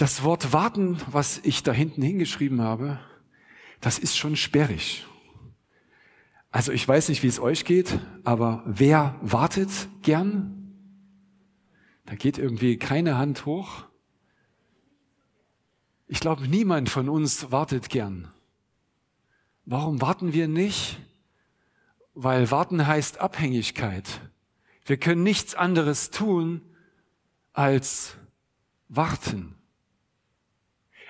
Das Wort warten, was ich da hinten hingeschrieben habe, das ist schon sperrig. Also ich weiß nicht, wie es euch geht, aber wer wartet gern? Da geht irgendwie keine Hand hoch. Ich glaube, niemand von uns wartet gern. Warum warten wir nicht? Weil warten heißt Abhängigkeit. Wir können nichts anderes tun als warten.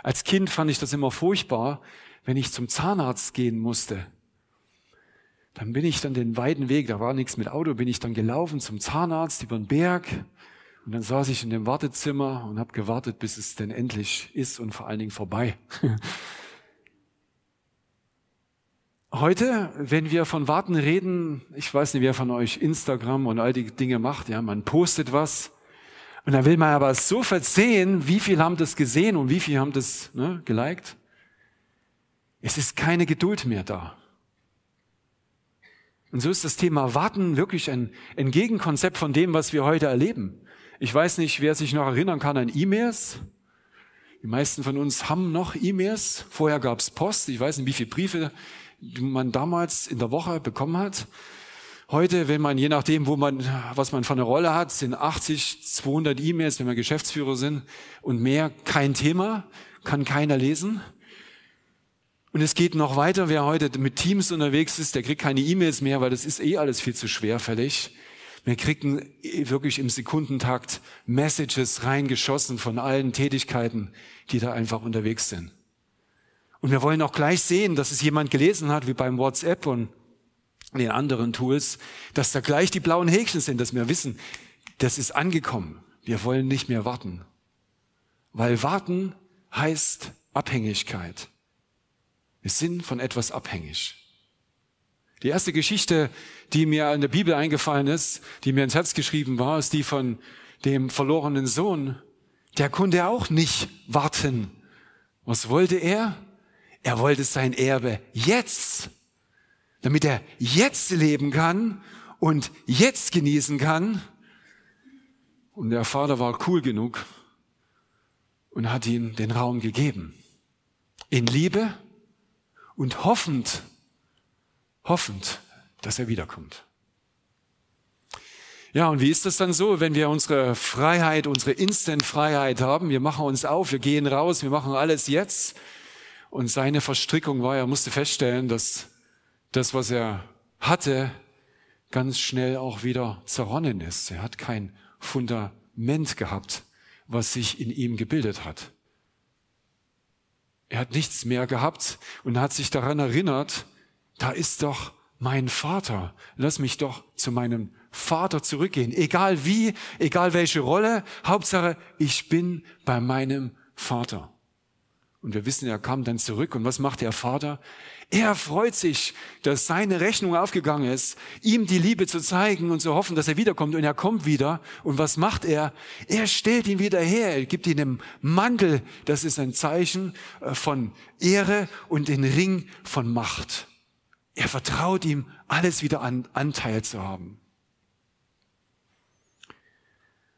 Als Kind fand ich das immer furchtbar, wenn ich zum Zahnarzt gehen musste. Dann bin ich dann den weiten Weg, da war nichts mit Auto, bin ich dann gelaufen zum Zahnarzt über den Berg und dann saß ich in dem Wartezimmer und habe gewartet, bis es denn endlich ist und vor allen Dingen vorbei. Heute, wenn wir von Warten reden, ich weiß nicht, wer von euch Instagram und all die Dinge macht, ja, man postet was und dann will man aber so versehen, wie viel haben das gesehen und wie viel haben das ne, geliked. Es ist keine Geduld mehr da. Und so ist das Thema Warten wirklich ein, ein Gegenkonzept von dem, was wir heute erleben. Ich weiß nicht, wer sich noch erinnern kann an E-Mails. Die meisten von uns haben noch E-Mails. Vorher gab es Post. Ich weiß nicht, wie viele Briefe man damals in der Woche bekommen hat. Heute, wenn man, je nachdem, wo man, was man für eine Rolle hat, sind 80, 200 E-Mails, wenn wir Geschäftsführer sind und mehr kein Thema, kann keiner lesen. Und es geht noch weiter. Wer heute mit Teams unterwegs ist, der kriegt keine E-Mails mehr, weil das ist eh alles viel zu schwerfällig. Wir kriegen wirklich im Sekundentakt Messages reingeschossen von allen Tätigkeiten, die da einfach unterwegs sind. Und wir wollen auch gleich sehen, dass es jemand gelesen hat, wie beim WhatsApp und den anderen Tools, dass da gleich die blauen Häkchen sind, dass wir wissen, das ist angekommen. Wir wollen nicht mehr warten. Weil warten heißt Abhängigkeit. Wir sind von etwas abhängig. Die erste Geschichte, die mir in der Bibel eingefallen ist, die mir ins Herz geschrieben war, ist die von dem verlorenen Sohn. Der konnte auch nicht warten. Was wollte er? Er wollte sein Erbe jetzt, damit er jetzt leben kann und jetzt genießen kann. Und der Vater war cool genug und hat ihm den Raum gegeben. In Liebe und hoffend, hoffend, dass er wiederkommt. Ja, und wie ist das dann so, wenn wir unsere Freiheit, unsere Instant-Freiheit haben? Wir machen uns auf, wir gehen raus, wir machen alles jetzt. Und seine Verstrickung war, er musste feststellen, dass das, was er hatte, ganz schnell auch wieder zerronnen ist. Er hat kein Fundament gehabt, was sich in ihm gebildet hat. Er hat nichts mehr gehabt und hat sich daran erinnert, da ist doch mein Vater. Lass mich doch zu meinem Vater zurückgehen. Egal wie, egal welche Rolle, Hauptsache, ich bin bei meinem Vater. Und wir wissen, er kam dann zurück. Und was macht der Vater? Er freut sich, dass seine Rechnung aufgegangen ist, ihm die Liebe zu zeigen und zu hoffen, dass er wiederkommt. Und er kommt wieder. Und was macht er? Er stellt ihn wieder her. Er gibt ihm einen Mantel. Das ist ein Zeichen äh, von Ehre und den Ring von Macht. Er vertraut ihm, alles wieder an Anteil zu haben.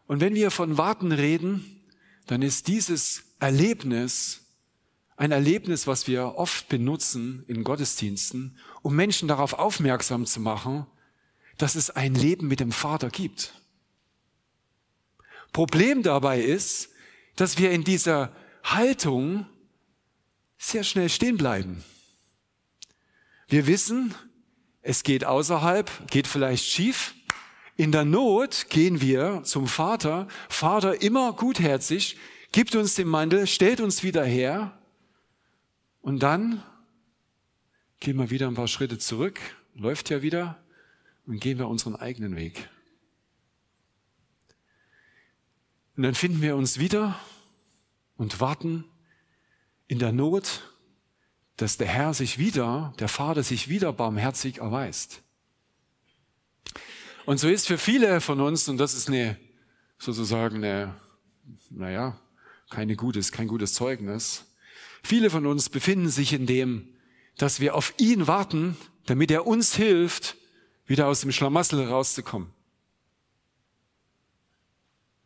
Und wenn wir von Warten reden, dann ist dieses Erlebnis ein Erlebnis, was wir oft benutzen in Gottesdiensten, um Menschen darauf aufmerksam zu machen, dass es ein Leben mit dem Vater gibt. Problem dabei ist, dass wir in dieser Haltung sehr schnell stehen bleiben. Wir wissen, es geht außerhalb, geht vielleicht schief. In der Not gehen wir zum Vater. Vater immer gutherzig, gibt uns den Mantel, stellt uns wieder her. Und dann gehen wir wieder ein paar Schritte zurück, läuft ja wieder und gehen wir unseren eigenen Weg. Und dann finden wir uns wieder und warten in der Not, dass der Herr sich wieder, der Vater sich wieder barmherzig erweist. Und so ist für viele von uns, und das ist eine, sozusagen eine, naja, keine gutes, kein gutes Zeugnis, Viele von uns befinden sich in dem, dass wir auf ihn warten, damit er uns hilft, wieder aus dem Schlamassel rauszukommen.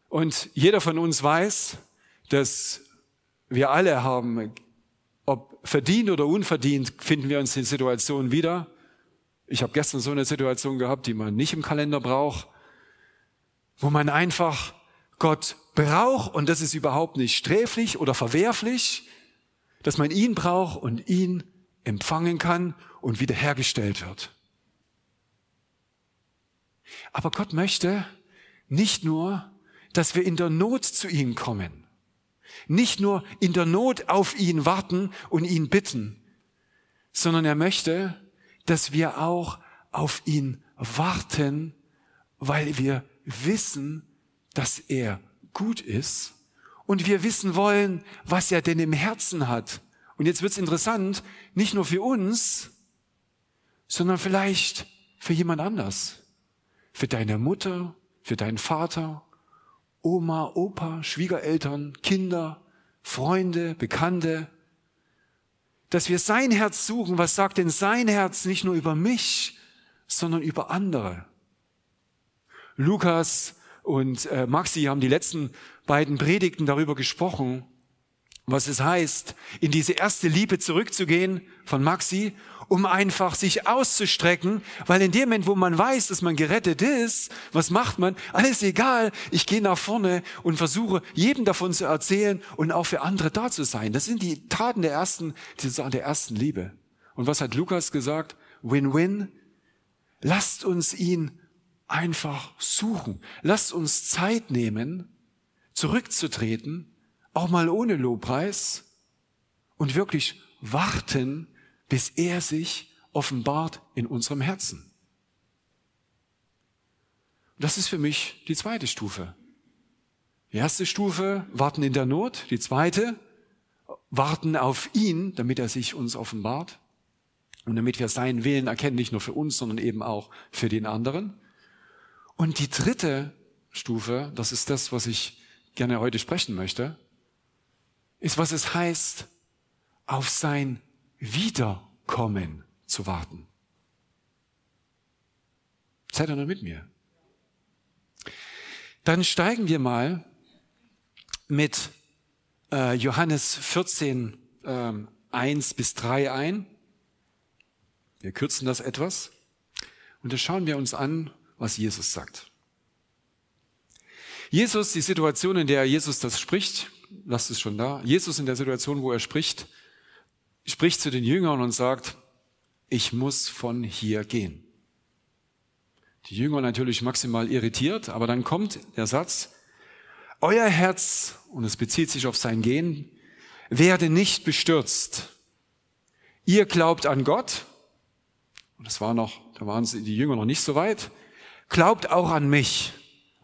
Und jeder von uns weiß, dass wir alle haben, ob verdient oder unverdient, finden wir uns in Situationen wieder. Ich habe gestern so eine Situation gehabt, die man nicht im Kalender braucht, wo man einfach Gott braucht und das ist überhaupt nicht sträflich oder verwerflich, dass man ihn braucht und ihn empfangen kann und wiederhergestellt wird. Aber Gott möchte nicht nur, dass wir in der Not zu ihm kommen, nicht nur in der Not auf ihn warten und ihn bitten, sondern er möchte, dass wir auch auf ihn warten, weil wir wissen, dass er gut ist und wir wissen wollen, was er denn im Herzen hat. Und jetzt wird's interessant, nicht nur für uns, sondern vielleicht für jemand anders. Für deine Mutter, für deinen Vater, Oma, Opa, Schwiegereltern, Kinder, Freunde, Bekannte. Dass wir sein Herz suchen. Was sagt denn sein Herz nicht nur über mich, sondern über andere? Lukas und äh, Maxi haben die letzten beiden Predigten darüber gesprochen, was es heißt, in diese erste Liebe zurückzugehen von Maxi, um einfach sich auszustrecken, weil in dem Moment, wo man weiß, dass man gerettet ist, was macht man? Alles egal, ich gehe nach vorne und versuche, jedem davon zu erzählen und auch für andere da zu sein. Das sind die Taten der ersten, der ersten Liebe. Und was hat Lukas gesagt? Win-win. Lasst uns ihn einfach suchen. Lasst uns Zeit nehmen, zurückzutreten, auch mal ohne Lobpreis und wirklich warten, bis er sich offenbart in unserem Herzen. Das ist für mich die zweite Stufe. Die erste Stufe, warten in der Not. Die zweite, warten auf ihn, damit er sich uns offenbart. Und damit wir seinen Willen erkennen, nicht nur für uns, sondern eben auch für den anderen. Und die dritte Stufe, das ist das, was ich gerne heute sprechen möchte, ist, was es heißt, auf sein Wiederkommen zu warten. Seid ihr noch mit mir? Dann steigen wir mal mit äh, Johannes 14, äh, 1 bis 3 ein. Wir kürzen das etwas. Und da schauen wir uns an, was Jesus sagt. Jesus, die Situation, in der Jesus das spricht, lasst es schon da. Jesus in der Situation, wo er spricht, spricht zu den Jüngern und sagt, ich muss von hier gehen. Die Jünger natürlich maximal irritiert, aber dann kommt der Satz, euer Herz, und es bezieht sich auf sein Gehen, werde nicht bestürzt. Ihr glaubt an Gott, und das war noch, da waren die Jünger noch nicht so weit, glaubt auch an mich.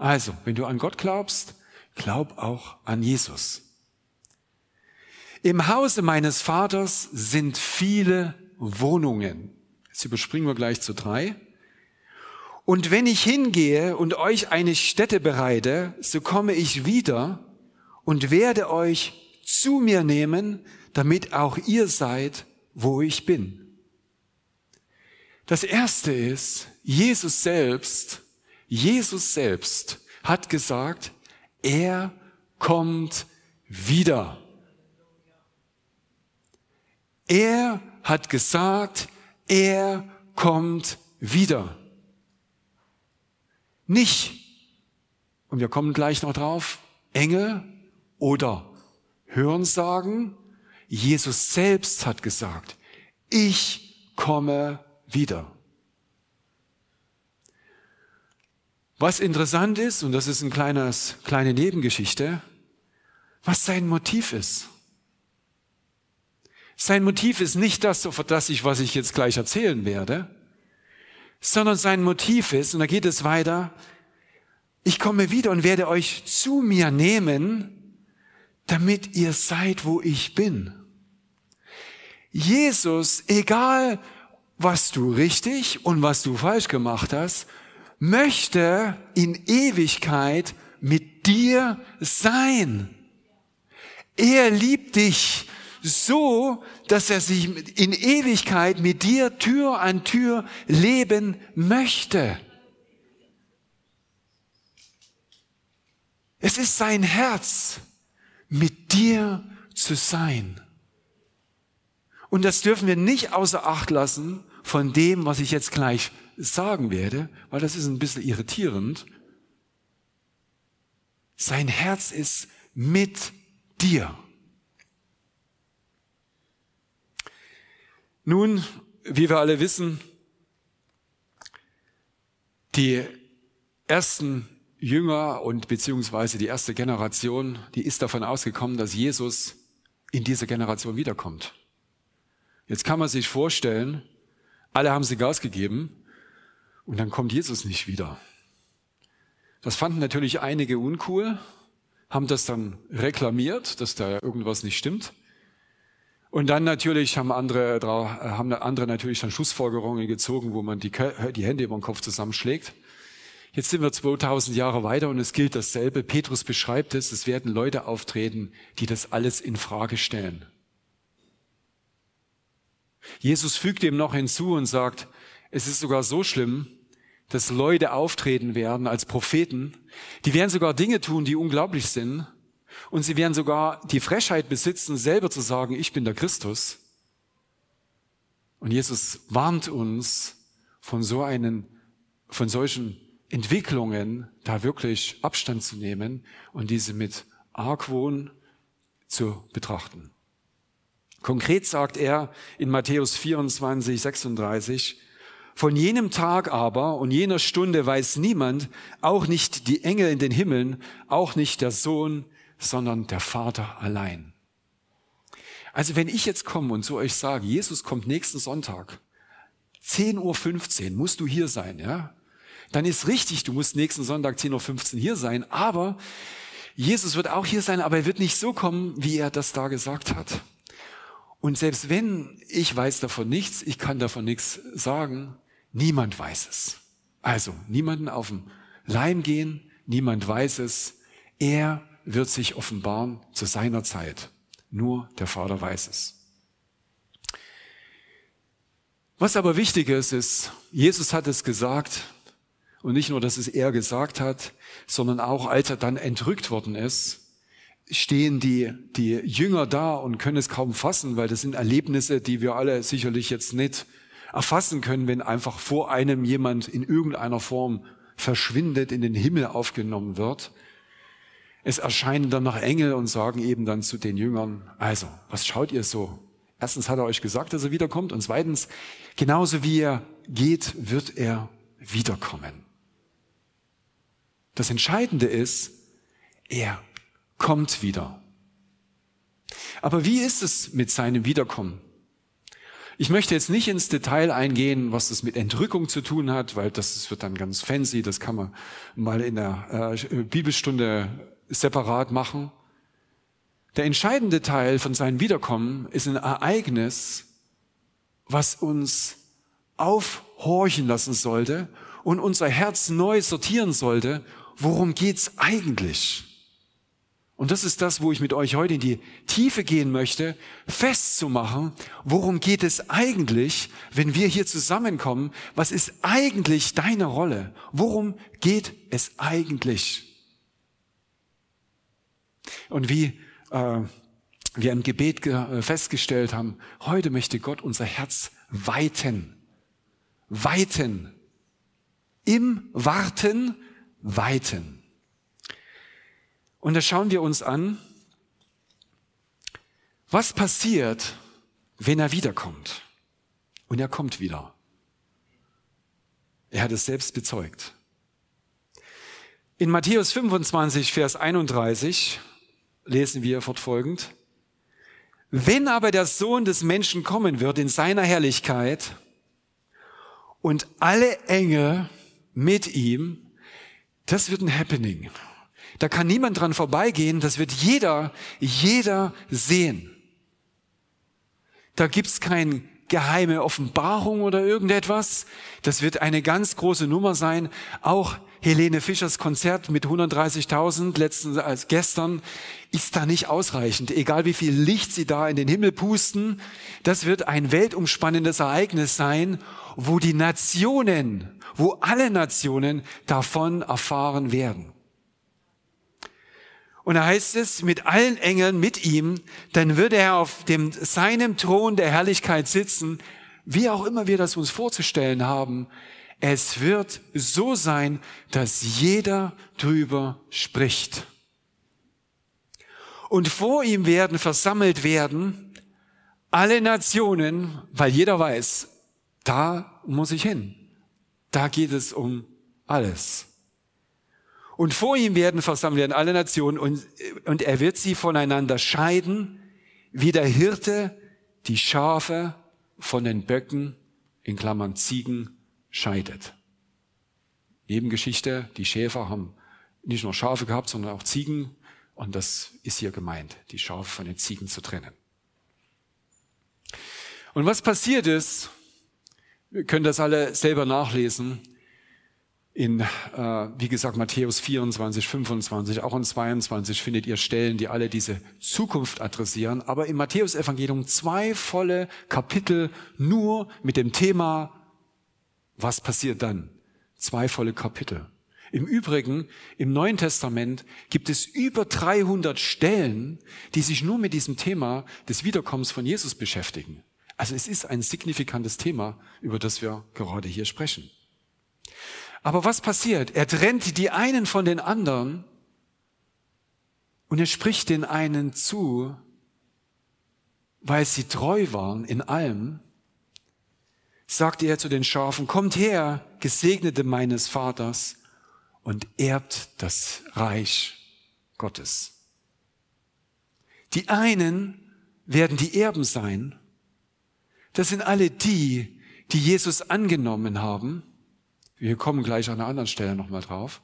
Also, wenn du an Gott glaubst, glaub auch an Jesus. Im Hause meines Vaters sind viele Wohnungen. Jetzt überspringen wir gleich zu drei. Und wenn ich hingehe und euch eine Stätte bereite, so komme ich wieder und werde euch zu mir nehmen, damit auch ihr seid, wo ich bin. Das erste ist, Jesus selbst, Jesus selbst hat gesagt, er kommt wieder. Er hat gesagt, er kommt wieder. Nicht, und wir kommen gleich noch drauf, Engel oder Hörensagen. Jesus selbst hat gesagt, ich komme wieder. Was interessant ist, und das ist ein kleines, kleine Nebengeschichte, was sein Motiv ist. Sein Motiv ist nicht das, das ich, was ich jetzt gleich erzählen werde, sondern sein Motiv ist, und da geht es weiter, ich komme wieder und werde euch zu mir nehmen, damit ihr seid, wo ich bin. Jesus, egal was du richtig und was du falsch gemacht hast, möchte in Ewigkeit mit dir sein. Er liebt dich so, dass er sich in Ewigkeit mit dir Tür an Tür leben möchte. Es ist sein Herz, mit dir zu sein. Und das dürfen wir nicht außer Acht lassen von dem, was ich jetzt gleich sagen werde, weil das ist ein bisschen irritierend. Sein Herz ist mit dir. Nun, wie wir alle wissen, die ersten Jünger und beziehungsweise die erste Generation, die ist davon ausgekommen, dass Jesus in dieser Generation wiederkommt. Jetzt kann man sich vorstellen, alle haben sie Gas gegeben und dann kommt Jesus nicht wieder. Das fanden natürlich einige uncool, haben das dann reklamiert, dass da irgendwas nicht stimmt. Und dann natürlich haben andere, haben andere natürlich dann Schlussfolgerungen gezogen, wo man die, die Hände über den Kopf zusammenschlägt. Jetzt sind wir 2000 Jahre weiter und es gilt dasselbe. Petrus beschreibt es, es werden Leute auftreten, die das alles in Frage stellen. Jesus fügt ihm noch hinzu und sagt, es ist sogar so schlimm, dass Leute auftreten werden als Propheten. Die werden sogar Dinge tun, die unglaublich sind. Und sie werden sogar die Frechheit besitzen, selber zu sagen, ich bin der Christus. Und Jesus warnt uns von so einen, von solchen Entwicklungen da wirklich Abstand zu nehmen und diese mit Argwohn zu betrachten. Konkret sagt er in Matthäus 24, 36, von jenem Tag aber und jener Stunde weiß niemand, auch nicht die Engel in den Himmeln, auch nicht der Sohn, sondern der Vater allein. Also wenn ich jetzt komme und zu euch sage, Jesus kommt nächsten Sonntag, 10.15 Uhr musst du hier sein, ja? dann ist richtig, du musst nächsten Sonntag 10.15 Uhr hier sein, aber Jesus wird auch hier sein, aber er wird nicht so kommen, wie er das da gesagt hat. Und selbst wenn ich weiß davon nichts, ich kann davon nichts sagen, niemand weiß es. Also niemanden auf den Leim gehen, niemand weiß es. Er wird sich offenbaren zu seiner Zeit. Nur der Vater weiß es. Was aber wichtig ist, ist, Jesus hat es gesagt, und nicht nur, dass es er gesagt hat, sondern auch als er dann entrückt worden ist, stehen die, die Jünger da und können es kaum fassen, weil das sind Erlebnisse, die wir alle sicherlich jetzt nicht erfassen können, wenn einfach vor einem jemand in irgendeiner Form verschwindet, in den Himmel aufgenommen wird. Es erscheinen dann noch Engel und sagen eben dann zu den Jüngern, also, was schaut ihr so? Erstens hat er euch gesagt, dass er wiederkommt und zweitens, genauso wie er geht, wird er wiederkommen. Das Entscheidende ist, er kommt wieder. Aber wie ist es mit seinem Wiederkommen? Ich möchte jetzt nicht ins Detail eingehen, was das mit Entrückung zu tun hat, weil das wird dann ganz fancy, das kann man mal in der äh, Bibelstunde separat machen. Der entscheidende Teil von seinem Wiederkommen ist ein Ereignis, was uns aufhorchen lassen sollte und unser Herz neu sortieren sollte worum geht's eigentlich? Und das ist das, wo ich mit euch heute in die Tiefe gehen möchte, festzumachen, worum geht es eigentlich, wenn wir hier zusammenkommen? Was ist eigentlich deine Rolle? Worum geht es eigentlich? Und wie äh, wir im Gebet äh, festgestellt haben, heute möchte Gott unser Herz weiten. Weiten. Im Warten weiten. Und da schauen wir uns an, was passiert, wenn er wiederkommt. Und er kommt wieder. Er hat es selbst bezeugt. In Matthäus 25, Vers 31 lesen wir fortfolgend, wenn aber der Sohn des Menschen kommen wird in seiner Herrlichkeit und alle Engel mit ihm, das wird ein Happening. Da kann niemand dran vorbeigehen, das wird jeder, jeder sehen. Da gibt's keine geheime Offenbarung oder irgendetwas. Das wird eine ganz große Nummer sein. Auch Helene Fischers Konzert mit 130.000 letzten als gestern ist da nicht ausreichend. Egal wie viel Licht sie da in den Himmel pusten, das wird ein weltumspannendes Ereignis sein, wo die Nationen wo alle Nationen davon erfahren werden. Und da heißt es, mit allen Engeln mit ihm, dann würde er auf dem, seinem Thron der Herrlichkeit sitzen, wie auch immer wir das uns vorzustellen haben. Es wird so sein, dass jeder drüber spricht. Und vor ihm werden versammelt werden alle Nationen, weil jeder weiß, da muss ich hin. Da geht es um alles. Und vor ihm werden versammelt werden alle Nationen und, und er wird sie voneinander scheiden, wie der Hirte die Schafe von den Böcken, in Klammern Ziegen, scheidet. Nebengeschichte, die Schäfer haben nicht nur Schafe gehabt, sondern auch Ziegen. Und das ist hier gemeint, die Schafe von den Ziegen zu trennen. Und was passiert ist, wir können das alle selber nachlesen, in, äh, wie gesagt, Matthäus 24, 25, auch in 22 findet ihr Stellen, die alle diese Zukunft adressieren. Aber im Matthäus-Evangelium zwei volle Kapitel nur mit dem Thema, was passiert dann? Zwei volle Kapitel. Im Übrigen, im Neuen Testament gibt es über 300 Stellen, die sich nur mit diesem Thema des Wiederkommens von Jesus beschäftigen. Also es ist ein signifikantes Thema, über das wir gerade hier sprechen. Aber was passiert? Er trennt die einen von den anderen und er spricht den einen zu, weil sie treu waren in allem, sagte er zu den Schafen, kommt her, Gesegnete meines Vaters, und erbt das Reich Gottes. Die einen werden die Erben sein. Das sind alle die, die Jesus angenommen haben wir kommen gleich an einer anderen Stelle nochmal drauf.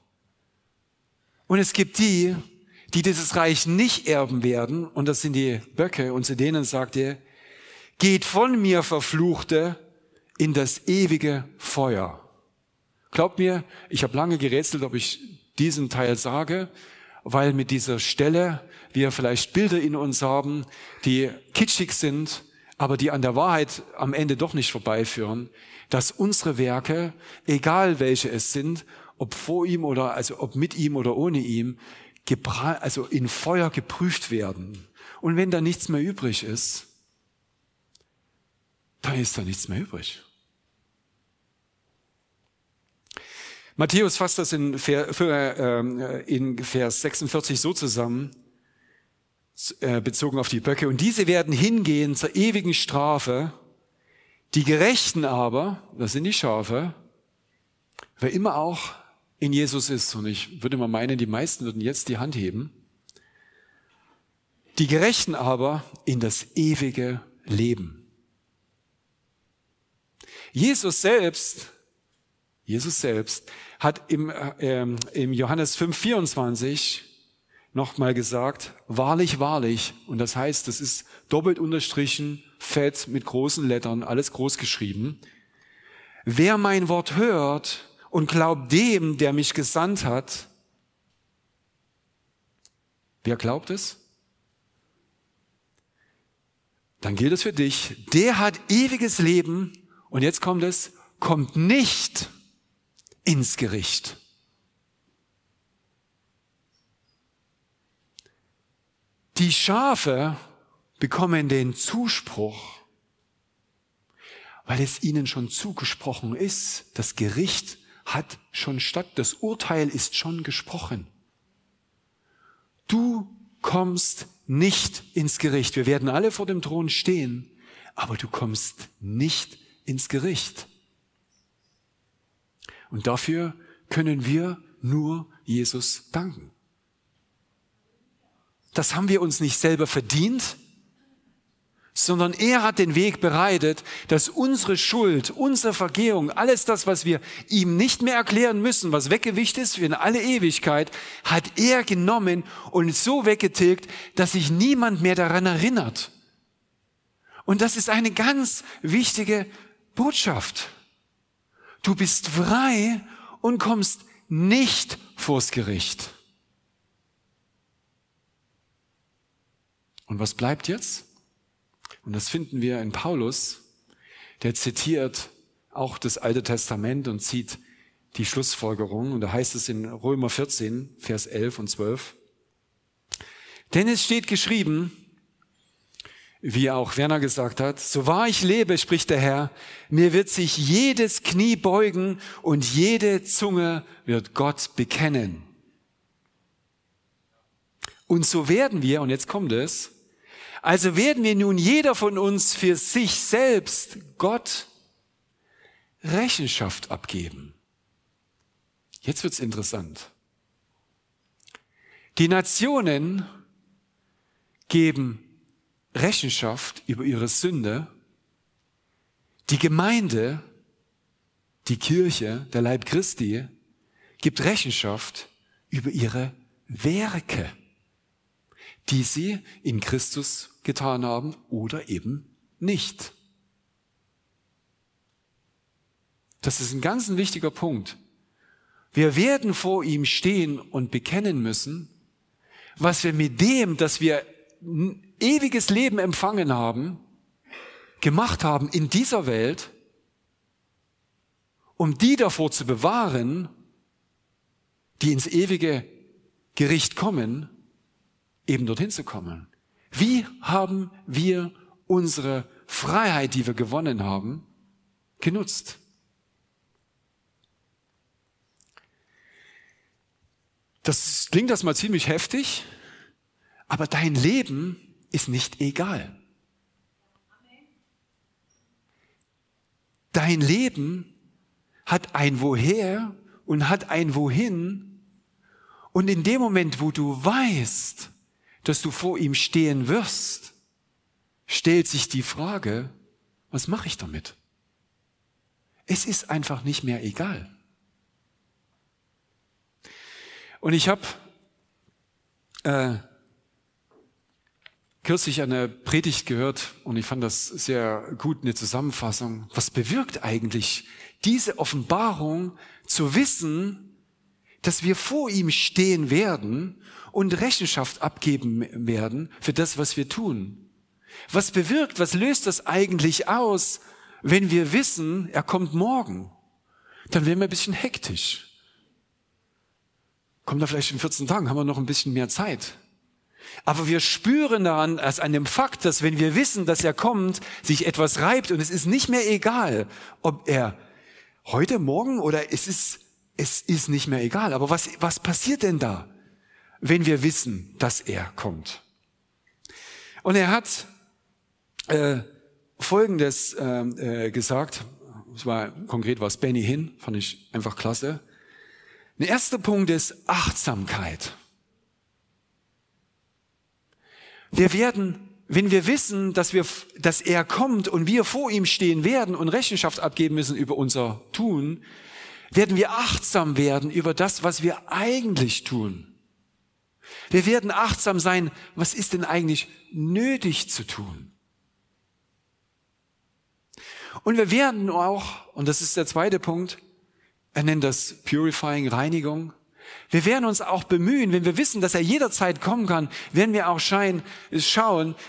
Und es gibt die, die dieses Reich nicht erben werden, und das sind die Böcke, und zu denen sagt er, geht von mir, Verfluchte, in das ewige Feuer. Glaubt mir, ich habe lange gerätselt, ob ich diesen Teil sage, weil mit dieser Stelle wir vielleicht Bilder in uns haben, die kitschig sind, aber die an der Wahrheit am Ende doch nicht vorbeiführen dass unsere Werke, egal welche es sind, ob vor ihm oder, also ob mit ihm oder ohne ihm, also in Feuer geprüft werden. Und wenn da nichts mehr übrig ist, dann ist da nichts mehr übrig. Matthäus fasst das in, äh, Vers 46 so zusammen, äh, bezogen auf die Böcke. Und diese werden hingehen zur ewigen Strafe, die Gerechten aber, das sind die Schafe, wer immer auch in Jesus ist, und ich würde mal meinen, die meisten würden jetzt die Hand heben, die Gerechten aber in das ewige Leben. Jesus selbst, Jesus selbst hat im, äh, im Johannes 5, 24 nochmal gesagt, wahrlich, wahrlich, und das heißt, das ist doppelt unterstrichen, fett, mit großen Lettern, alles groß geschrieben. Wer mein Wort hört und glaubt dem, der mich gesandt hat, wer glaubt es? Dann gilt es für dich, der hat ewiges Leben und jetzt kommt es, kommt nicht ins Gericht. Die Schafe bekommen den Zuspruch, weil es ihnen schon zugesprochen ist. Das Gericht hat schon statt, das Urteil ist schon gesprochen. Du kommst nicht ins Gericht. Wir werden alle vor dem Thron stehen, aber du kommst nicht ins Gericht. Und dafür können wir nur Jesus danken. Das haben wir uns nicht selber verdient, sondern er hat den Weg bereitet, dass unsere Schuld, unsere Vergehung, alles das, was wir ihm nicht mehr erklären müssen, was weggewicht ist für in alle Ewigkeit, hat er genommen und so weggetilgt, dass sich niemand mehr daran erinnert. Und das ist eine ganz wichtige Botschaft. Du bist frei und kommst nicht vors Gericht. Und was bleibt jetzt? Und das finden wir in Paulus, der zitiert auch das Alte Testament und zieht die Schlussfolgerung. Und da heißt es in Römer 14, Vers 11 und 12, Denn es steht geschrieben, wie auch Werner gesagt hat, so wahr ich lebe, spricht der Herr, mir wird sich jedes Knie beugen und jede Zunge wird Gott bekennen. Und so werden wir, und jetzt kommt es, also werden wir nun jeder von uns für sich selbst Gott Rechenschaft abgeben. Jetzt wird's interessant. Die Nationen geben Rechenschaft über ihre Sünde. Die Gemeinde, die Kirche, der Leib Christi, gibt Rechenschaft über ihre Werke, die sie in Christus getan haben oder eben nicht. Das ist ein ganz wichtiger Punkt. Wir werden vor ihm stehen und bekennen müssen, was wir mit dem, dass wir ewiges Leben empfangen haben, gemacht haben in dieser Welt, um die davor zu bewahren, die ins ewige Gericht kommen, eben dorthin zu kommen. Wie haben wir unsere Freiheit, die wir gewonnen haben, genutzt? Das klingt das mal ziemlich heftig, aber dein Leben ist nicht egal. Dein Leben hat ein Woher und hat ein Wohin. Und in dem Moment, wo du weißt, dass du vor ihm stehen wirst, stellt sich die Frage, was mache ich damit? Es ist einfach nicht mehr egal. Und ich habe äh, kürzlich eine Predigt gehört und ich fand das sehr gut, eine Zusammenfassung. Was bewirkt eigentlich diese Offenbarung zu wissen, dass wir vor ihm stehen werden und Rechenschaft abgeben werden für das, was wir tun? Was bewirkt, was löst das eigentlich aus, wenn wir wissen, er kommt morgen? Dann werden wir ein bisschen hektisch. Kommt er vielleicht in 14 Tagen, haben wir noch ein bisschen mehr Zeit. Aber wir spüren daran, als an dem Fakt, dass wenn wir wissen, dass er kommt, sich etwas reibt und es ist nicht mehr egal, ob er heute, morgen oder es ist, es ist nicht mehr egal. Aber was, was passiert denn da, wenn wir wissen, dass er kommt? Und er hat äh, Folgendes äh, äh, gesagt, es war konkret was Benny Hinn, fand ich einfach klasse. Ein erster Punkt ist Achtsamkeit. Wir werden, wenn wir wissen, dass wir, dass er kommt und wir vor ihm stehen werden und Rechenschaft abgeben müssen über unser Tun, werden wir achtsam werden über das, was wir eigentlich tun. Wir werden achtsam sein, was ist denn eigentlich nötig zu tun? Und wir werden auch, und das ist der zweite Punkt, er nennt das Purifying, Reinigung, wir werden uns auch bemühen, wenn wir wissen, dass er jederzeit kommen kann, werden wir auch schauen,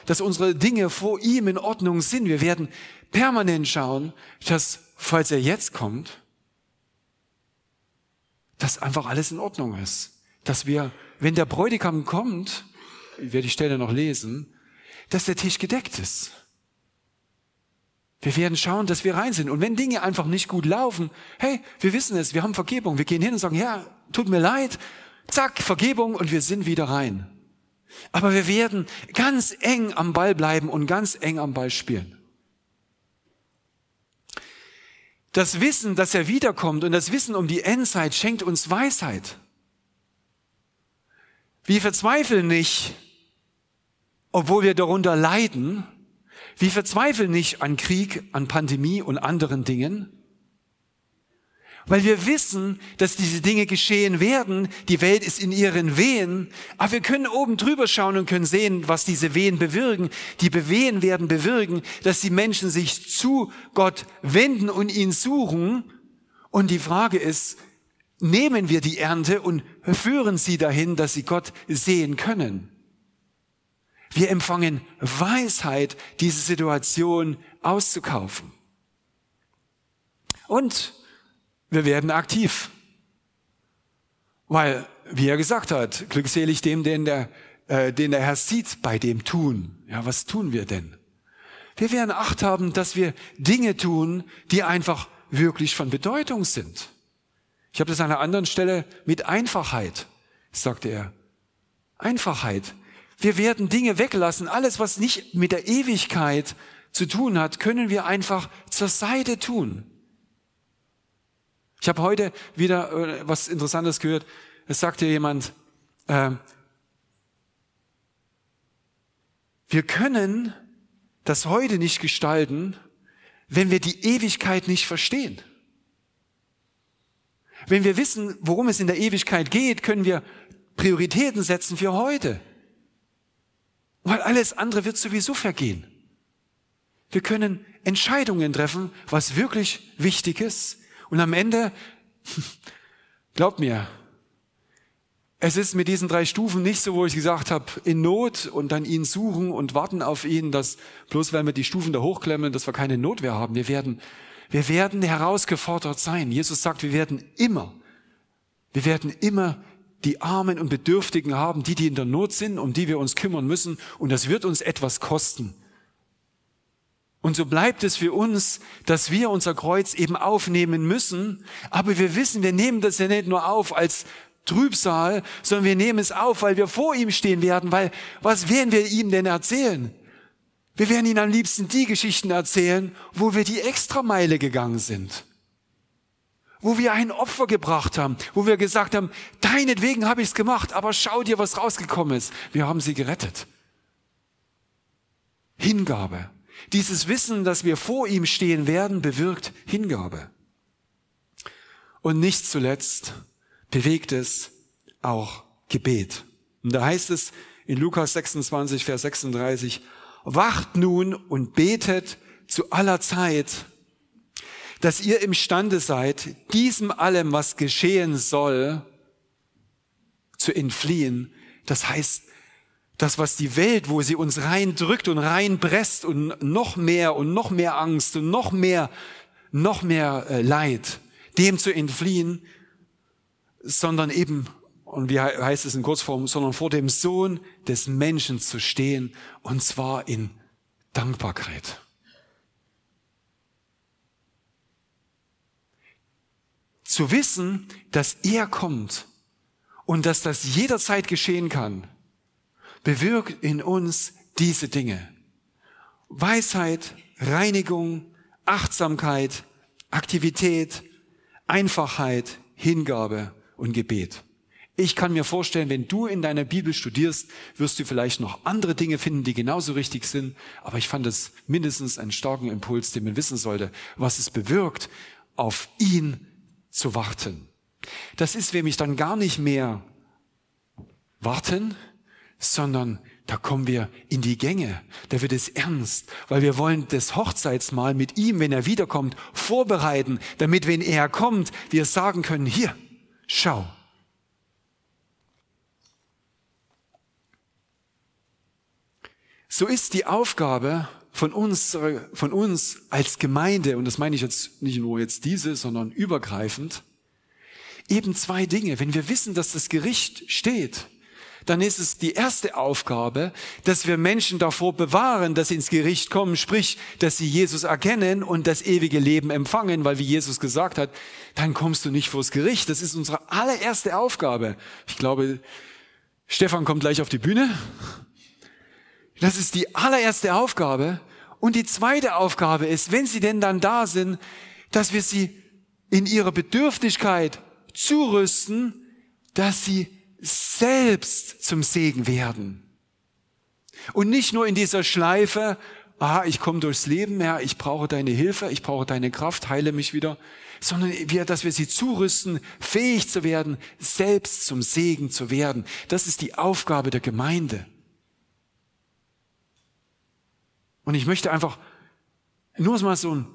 dass unsere Dinge vor ihm in Ordnung sind. Wir werden permanent schauen, dass, falls er jetzt kommt, dass einfach alles in Ordnung ist. Dass wir, wenn der Bräutigam kommt, ich werde die Stelle noch lesen, dass der Tisch gedeckt ist. Wir werden schauen, dass wir rein sind. Und wenn Dinge einfach nicht gut laufen, hey, wir wissen es, wir haben Vergebung. Wir gehen hin und sagen, ja, tut mir leid. Zack, Vergebung und wir sind wieder rein. Aber wir werden ganz eng am Ball bleiben und ganz eng am Ball spielen. Das Wissen, dass er wiederkommt und das Wissen um die Endzeit schenkt uns Weisheit. Wir verzweifeln nicht, obwohl wir darunter leiden, wir verzweifeln nicht an Krieg, an Pandemie und anderen Dingen, weil wir wissen, dass diese Dinge geschehen werden. Die Welt ist in ihren Wehen, aber wir können oben drüber schauen und können sehen, was diese Wehen bewirken. Die Bewehen werden bewirken, dass die Menschen sich zu Gott wenden und ihn suchen. Und die Frage ist, nehmen wir die Ernte und führen sie dahin, dass sie Gott sehen können? Wir empfangen Weisheit, diese Situation auszukaufen. Und wir werden aktiv. Weil, wie er gesagt hat, glückselig dem, den der äh, den der Herr sieht bei dem Tun. Ja, was tun wir denn? Wir werden Acht haben, dass wir Dinge tun, die einfach wirklich von Bedeutung sind. Ich habe das an einer anderen Stelle mit Einfachheit, sagte er. Einfachheit. Wir werden Dinge weglassen. Alles, was nicht mit der Ewigkeit zu tun hat, können wir einfach zur Seite tun. Ich habe heute wieder äh, was Interessantes gehört. Es sagte jemand, äh, wir können das heute nicht gestalten, wenn wir die Ewigkeit nicht verstehen. Wenn wir wissen, worum es in der Ewigkeit geht, können wir Prioritäten setzen für heute. Weil alles andere wird sowieso vergehen. Wir können Entscheidungen treffen, was wirklich wichtig ist. Und am Ende, glaubt mir, es ist mit diesen drei Stufen nicht so, wo ich gesagt habe, in Not und dann ihn suchen und warten auf ihn, dass bloß wenn wir die Stufen da hochklemmen, dass wir keine Notwehr haben. Wir werden, wir werden herausgefordert sein. Jesus sagt, wir werden immer, wir werden immer die Armen und Bedürftigen haben, die, die in der Not sind, um die wir uns kümmern müssen. Und das wird uns etwas kosten. Und so bleibt es für uns, dass wir unser Kreuz eben aufnehmen müssen. Aber wir wissen, wir nehmen das ja nicht nur auf als Trübsal, sondern wir nehmen es auf, weil wir vor ihm stehen werden, weil was werden wir ihm denn erzählen? Wir werden ihm am liebsten die Geschichten erzählen, wo wir die Extrameile gegangen sind. Wo wir ein Opfer gebracht haben, wo wir gesagt haben, deinetwegen habe ich es gemacht, aber schau dir, was rausgekommen ist. Wir haben sie gerettet. Hingabe. Dieses Wissen, dass wir vor ihm stehen werden, bewirkt Hingabe. Und nicht zuletzt bewegt es auch Gebet. Und da heißt es in Lukas 26, Vers 36, wacht nun und betet zu aller Zeit, dass ihr imstande seid, diesem allem, was geschehen soll, zu entfliehen. Das heißt, das, was die Welt, wo sie uns reindrückt und reinpresst und noch mehr und noch mehr Angst und noch mehr, noch mehr äh, Leid, dem zu entfliehen, sondern eben, und wie heißt es in Kurzform, sondern vor dem Sohn des Menschen zu stehen, und zwar in Dankbarkeit. Zu wissen, dass er kommt und dass das jederzeit geschehen kann, bewirkt in uns diese Dinge. Weisheit, Reinigung, Achtsamkeit, Aktivität, Einfachheit, Hingabe und Gebet. Ich kann mir vorstellen, wenn du in deiner Bibel studierst, wirst du vielleicht noch andere Dinge finden, die genauso richtig sind. Aber ich fand es mindestens einen starken Impuls, den man wissen sollte, was es bewirkt, auf ihn zu warten. Das ist nämlich dann gar nicht mehr warten, sondern da kommen wir in die Gänge. Da wird es ernst, weil wir wollen das Hochzeitsmahl mit ihm, wenn er wiederkommt, vorbereiten, damit, wenn er kommt, wir sagen können, hier, schau. So ist die Aufgabe von uns, von uns als Gemeinde, und das meine ich jetzt nicht nur jetzt diese, sondern übergreifend, eben zwei Dinge. Wenn wir wissen, dass das Gericht steht, dann ist es die erste Aufgabe, dass wir Menschen davor bewahren, dass sie ins Gericht kommen, sprich, dass sie Jesus erkennen und das ewige Leben empfangen, weil wie Jesus gesagt hat, dann kommst du nicht vors Gericht. Das ist unsere allererste Aufgabe. Ich glaube, Stefan kommt gleich auf die Bühne. Das ist die allererste Aufgabe. Und die zweite Aufgabe ist, wenn sie denn dann da sind, dass wir sie in ihrer Bedürftigkeit zurüsten, dass sie selbst zum Segen werden. Und nicht nur in dieser Schleife, ah, ich komme durchs Leben, Herr, ich brauche deine Hilfe, ich brauche deine Kraft, heile mich wieder, sondern wir, dass wir sie zurüsten, fähig zu werden, selbst zum Segen zu werden. Das ist die Aufgabe der Gemeinde. Und ich möchte einfach nur mal so ein,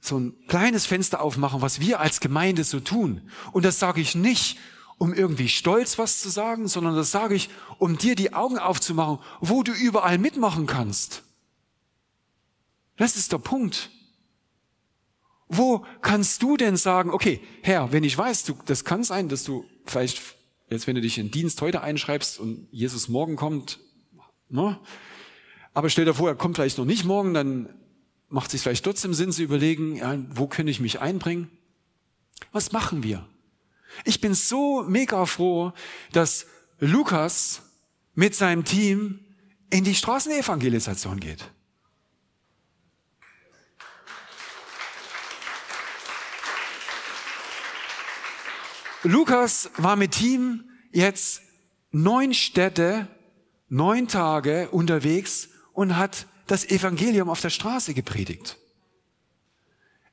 so ein kleines Fenster aufmachen, was wir als Gemeinde so tun. Und das sage ich nicht, um irgendwie stolz was zu sagen, sondern das sage ich, um dir die Augen aufzumachen, wo du überall mitmachen kannst. Das ist der Punkt. Wo kannst du denn sagen, okay, Herr, wenn ich weiß, du, das kann sein, dass du vielleicht Jetzt, wenn du dich in Dienst heute einschreibst und Jesus morgen kommt, ne? aber stell dir vor, er kommt vielleicht noch nicht morgen, dann macht es sich vielleicht trotzdem Sinn zu überlegen, ja, wo kann ich mich einbringen? Was machen wir? Ich bin so mega froh, dass Lukas mit seinem Team in die Straßenevangelisation geht. Lukas war mit Team jetzt neun Städte, neun Tage unterwegs und hat das Evangelium auf der Straße gepredigt.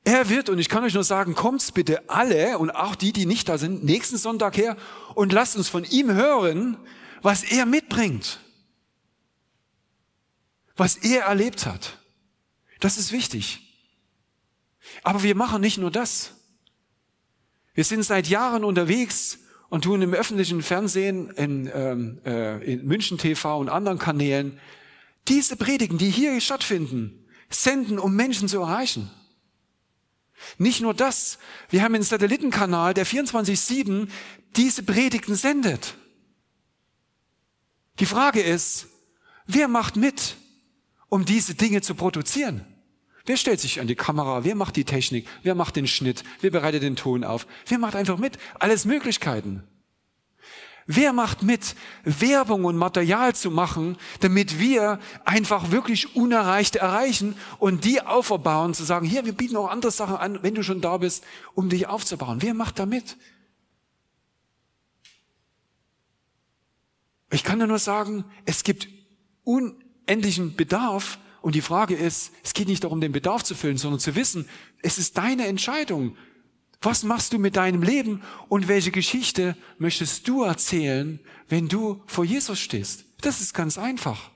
Er wird, und ich kann euch nur sagen, kommt bitte alle und auch die, die nicht da sind, nächsten Sonntag her und lasst uns von ihm hören, was er mitbringt. Was er erlebt hat. Das ist wichtig. Aber wir machen nicht nur das. Wir sind seit Jahren unterwegs und tun im öffentlichen Fernsehen, in, ähm, äh, in München TV und anderen Kanälen diese Predigen, die hier stattfinden, senden, um Menschen zu erreichen. Nicht nur das, wir haben einen Satellitenkanal, der 24-7 diese Predigten sendet. Die Frage ist, wer macht mit, um diese Dinge zu produzieren? Wer stellt sich an die Kamera? Wer macht die Technik? Wer macht den Schnitt? Wer bereitet den Ton auf? Wer macht einfach mit? Alles Möglichkeiten. Wer macht mit, Werbung und Material zu machen, damit wir einfach wirklich Unerreichte erreichen und die auferbauen, zu sagen, hier, wir bieten auch andere Sachen an, wenn du schon da bist, um dich aufzubauen. Wer macht da mit? Ich kann nur sagen, es gibt unendlichen Bedarf und die Frage ist, es geht nicht darum, den Bedarf zu füllen, sondern zu wissen, es ist deine Entscheidung. Was machst du mit deinem Leben und welche Geschichte möchtest du erzählen, wenn du vor Jesus stehst? Das ist ganz einfach.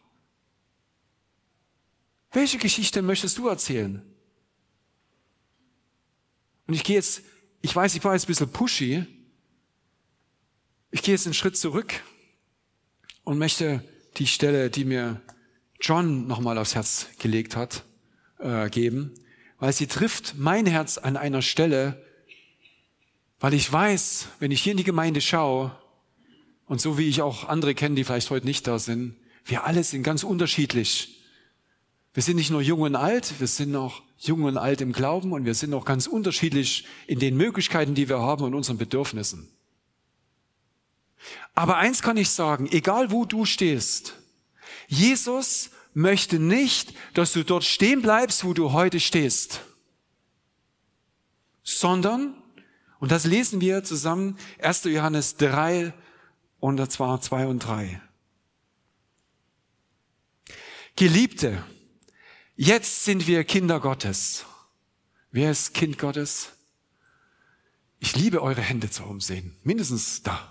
Welche Geschichte möchtest du erzählen? Und ich gehe jetzt, ich weiß, ich war jetzt ein bisschen pushy. Ich gehe jetzt einen Schritt zurück und möchte die Stelle, die mir John nochmal aufs Herz gelegt hat, äh, geben, weil sie trifft mein Herz an einer Stelle, weil ich weiß, wenn ich hier in die Gemeinde schaue, und so wie ich auch andere kenne, die vielleicht heute nicht da sind, wir alle sind ganz unterschiedlich. Wir sind nicht nur jung und alt, wir sind auch jung und alt im Glauben und wir sind auch ganz unterschiedlich in den Möglichkeiten, die wir haben und unseren Bedürfnissen. Aber eins kann ich sagen, egal wo du stehst, Jesus möchte nicht, dass du dort stehen bleibst, wo du heute stehst, sondern, und das lesen wir zusammen, 1. Johannes 3, und zwar 2 und 3. Geliebte, jetzt sind wir Kinder Gottes. Wer ist Kind Gottes? Ich liebe eure Hände zu umsehen, mindestens da.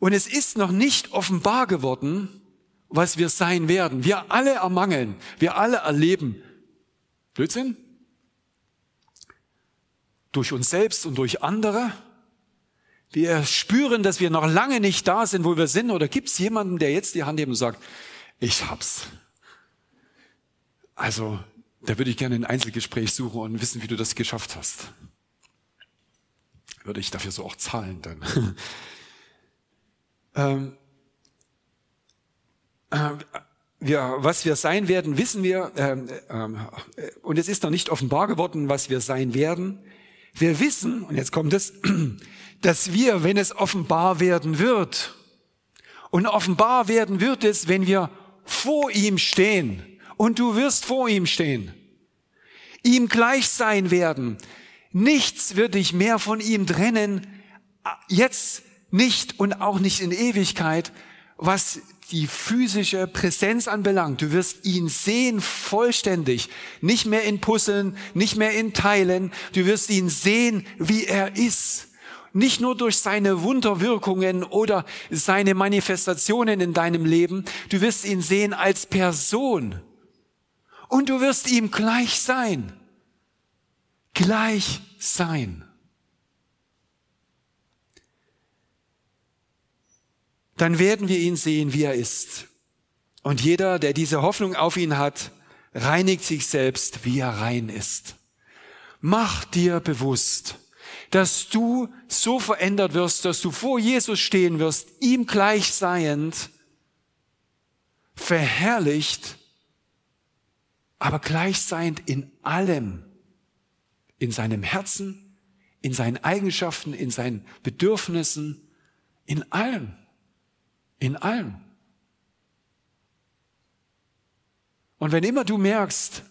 Und es ist noch nicht offenbar geworden, was wir sein werden. Wir alle ermangeln, wir alle erleben Blödsinn durch uns selbst und durch andere. Wir spüren, dass wir noch lange nicht da sind, wo wir sind. Oder gibt es jemanden, der jetzt die Hand hebt und sagt, ich hab's. Also, da würde ich gerne ein Einzelgespräch suchen und wissen, wie du das geschafft hast. Würde ich dafür so auch zahlen dann. ähm, äh, wir, was wir sein werden, wissen wir, ähm, äh, und es ist noch nicht offenbar geworden, was wir sein werden. Wir wissen, und jetzt kommt es, dass wir, wenn es offenbar werden wird, und offenbar werden wird es, wenn wir vor ihm stehen, und du wirst vor ihm stehen, ihm gleich sein werden. Nichts wird dich mehr von ihm trennen, jetzt nicht und auch nicht in Ewigkeit, was die physische Präsenz anbelangt. Du wirst ihn sehen vollständig, nicht mehr in Puzzeln, nicht mehr in Teilen. Du wirst ihn sehen, wie er ist. Nicht nur durch seine Wunderwirkungen oder seine Manifestationen in deinem Leben. Du wirst ihn sehen als Person. Und du wirst ihm gleich sein. Gleich sein. Dann werden wir ihn sehen, wie er ist. Und jeder, der diese Hoffnung auf ihn hat, reinigt sich selbst, wie er rein ist. Mach dir bewusst, dass du so verändert wirst, dass du vor Jesus stehen wirst, ihm gleich seiend, verherrlicht, aber gleich seiend in allem, in seinem Herzen, in seinen Eigenschaften, in seinen Bedürfnissen, in allem, in allem. Und wenn immer du merkst,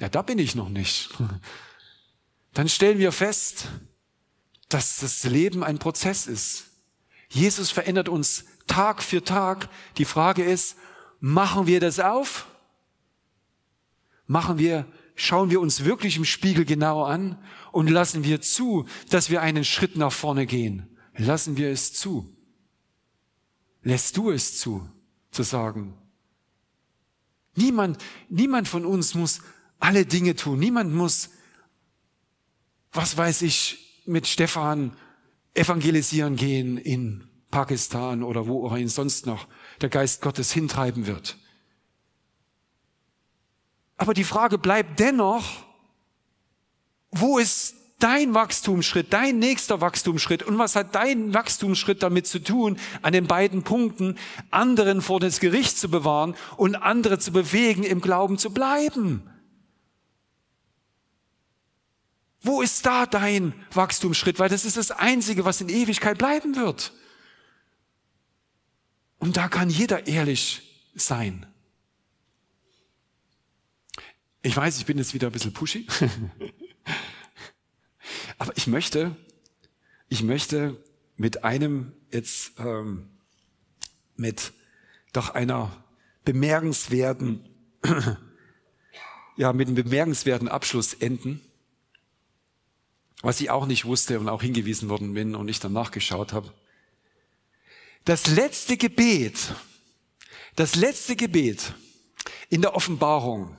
ja, da bin ich noch nicht, dann stellen wir fest, dass das Leben ein Prozess ist. Jesus verändert uns Tag für Tag. Die Frage ist, machen wir das auf? Machen wir, schauen wir uns wirklich im Spiegel genau an und lassen wir zu, dass wir einen Schritt nach vorne gehen? Lassen wir es zu? Lässt du es zu, zu sagen? Niemand, niemand von uns muss alle Dinge tun. Niemand muss, was weiß ich, mit Stefan evangelisieren gehen in Pakistan oder wo auch ihn sonst noch der Geist Gottes hintreiben wird. Aber die Frage bleibt dennoch, wo ist dein Wachstumsschritt, dein nächster Wachstumsschritt und was hat dein Wachstumsschritt damit zu tun, an den beiden Punkten anderen vor das Gericht zu bewahren und andere zu bewegen, im Glauben zu bleiben? Wo ist da dein Wachstumsschritt? Weil das ist das Einzige, was in Ewigkeit bleiben wird. Und da kann jeder ehrlich sein. Ich weiß, ich bin jetzt wieder ein bisschen pushy. Aber ich möchte, ich möchte mit einem jetzt, ähm, mit doch einer bemerkenswerten, ja, mit einem bemerkenswerten Abschluss enden was ich auch nicht wusste und auch hingewiesen worden bin und ich dann nachgeschaut habe. Das letzte Gebet, das letzte Gebet in der Offenbarung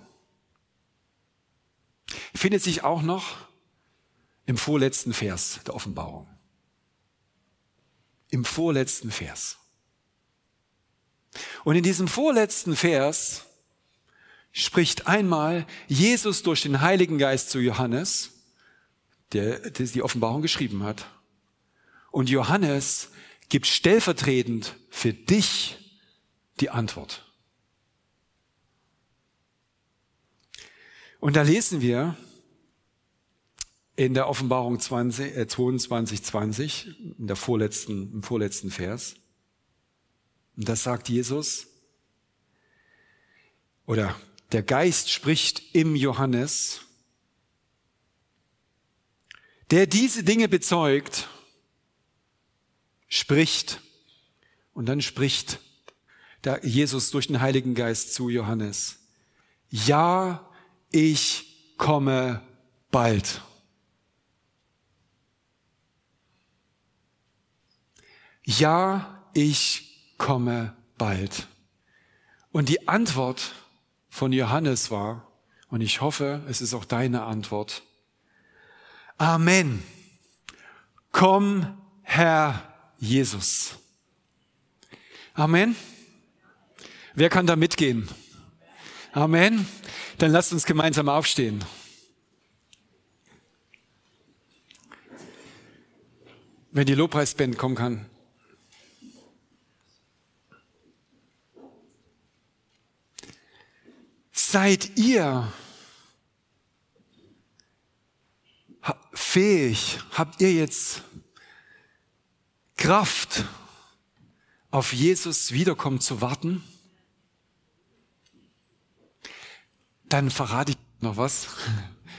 findet sich auch noch im vorletzten Vers der Offenbarung. Im vorletzten Vers. Und in diesem vorletzten Vers spricht einmal Jesus durch den Heiligen Geist zu Johannes der, die Offenbarung geschrieben hat. Und Johannes gibt stellvertretend für dich die Antwort. Und da lesen wir in der Offenbarung 20, äh 22, 20, in der vorletzten, im vorletzten Vers. Und das sagt Jesus, oder der Geist spricht im Johannes, der diese Dinge bezeugt, spricht und dann spricht der Jesus durch den Heiligen Geist zu Johannes. Ja, ich komme bald. Ja, ich komme bald. Und die Antwort von Johannes war, und ich hoffe, es ist auch deine Antwort, Amen. Komm, Herr Jesus. Amen. Wer kann da mitgehen? Amen. Dann lasst uns gemeinsam aufstehen. Wenn die Lobpreisband kommen kann. Seid ihr fähig, habt ihr jetzt Kraft, auf Jesus Wiederkommen zu warten? Dann verrate ich noch was.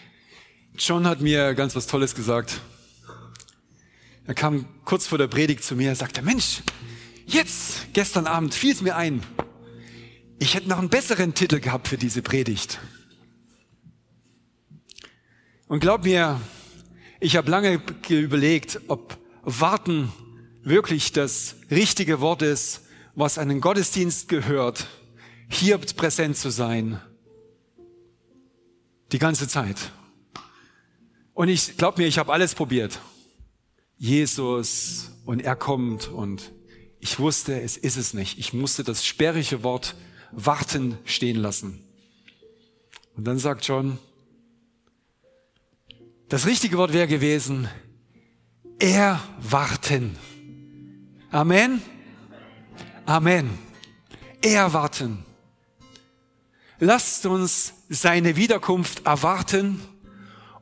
John hat mir ganz was Tolles gesagt. Er kam kurz vor der Predigt zu mir und sagte, Mensch, jetzt, gestern Abend, fiel es mir ein. Ich hätte noch einen besseren Titel gehabt für diese Predigt. Und glaub mir, ich habe lange überlegt, ob warten wirklich das richtige Wort ist, was den Gottesdienst gehört, hier präsent zu sein. Die ganze Zeit. Und ich glaub mir, ich habe alles probiert. Jesus und er kommt und ich wusste, es ist es nicht. Ich musste das sperrige Wort warten stehen lassen. Und dann sagt John, das richtige Wort wäre gewesen, erwarten. Amen. Amen. Erwarten. Lasst uns seine Wiederkunft erwarten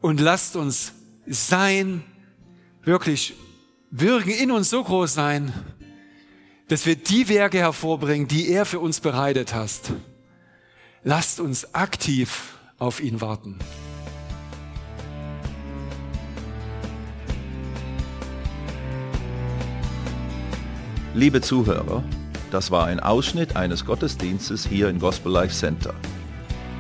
und lasst uns sein, wirklich Wirken in uns so groß sein, dass wir die Werke hervorbringen, die er für uns bereitet hat. Lasst uns aktiv auf ihn warten. Liebe Zuhörer, das war ein Ausschnitt eines Gottesdienstes hier im Gospel Life Center.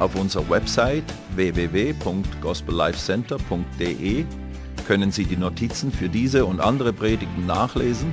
Auf unserer Website www.gospellifecenter.de können Sie die Notizen für diese und andere Predigten nachlesen